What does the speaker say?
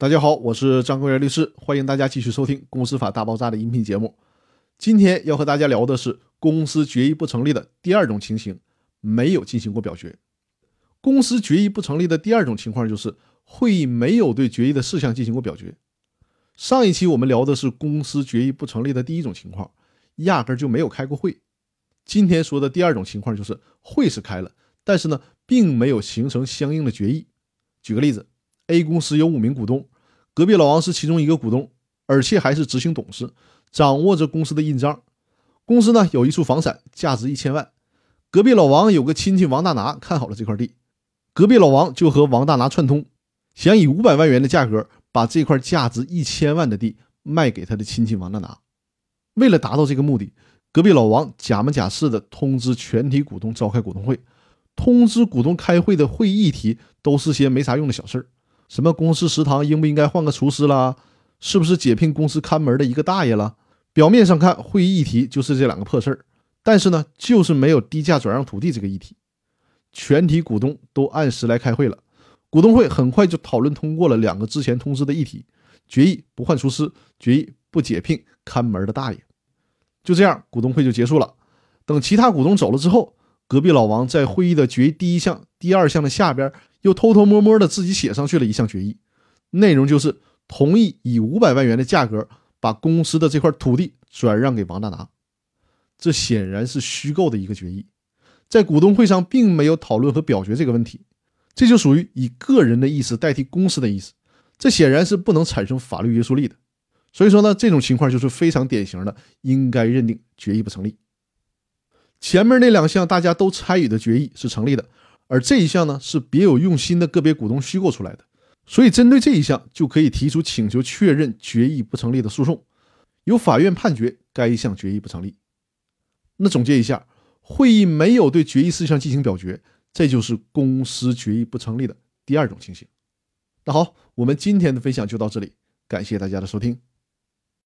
大家好，我是张根元律师，欢迎大家继续收听《公司法大爆炸》的音频节目。今天要和大家聊的是公司决议不成立的第二种情形，没有进行过表决。公司决议不成立的第二种情况就是会议没有对决议的事项进行过表决。上一期我们聊的是公司决议不成立的第一种情况，压根就没有开过会。今天说的第二种情况就是会是开了，但是呢，并没有形成相应的决议。举个例子，A 公司有五名股东。隔壁老王是其中一个股东，而且还是执行董事，掌握着公司的印章。公司呢有一处房产，价值一千万。隔壁老王有个亲戚王大拿看好了这块地，隔壁老王就和王大拿串通，想以五百万元的价格把这块价值一千万的地卖给他的亲戚王大拿。为了达到这个目的，隔壁老王假模假式的通知全体股东召开股东会，通知股东开会的会议议题都是些没啥用的小事儿。什么公司食堂应不应该换个厨师啦？是不是解聘公司看门的一个大爷了？表面上看，会议议题就是这两个破事儿，但是呢，就是没有低价转让土地这个议题。全体股东都按时来开会了，股东会很快就讨论通过了两个之前通知的议题：决议不换厨师，决议不解聘看门的大爷。就这样，股东会就结束了。等其他股东走了之后，隔壁老王在会议的决议第一项、第二项的下边。又偷偷摸摸的自己写上去了一项决议，内容就是同意以五百万元的价格把公司的这块土地转让给王大拿。这显然是虚构的一个决议，在股东会上并没有讨论和表决这个问题，这就属于以个人的意思代替公司的意思，这显然是不能产生法律约束力的。所以说呢，这种情况就是非常典型的，应该认定决议不成立。前面那两项大家都参与的决议是成立的。而这一项呢，是别有用心的个别股东虚构出来的，所以针对这一项就可以提出请求确认决议不成立的诉讼，由法院判决该项决议不成立。那总结一下，会议没有对决议事项进行表决，这就是公司决议不成立的第二种情形。那好，我们今天的分享就到这里，感谢大家的收听。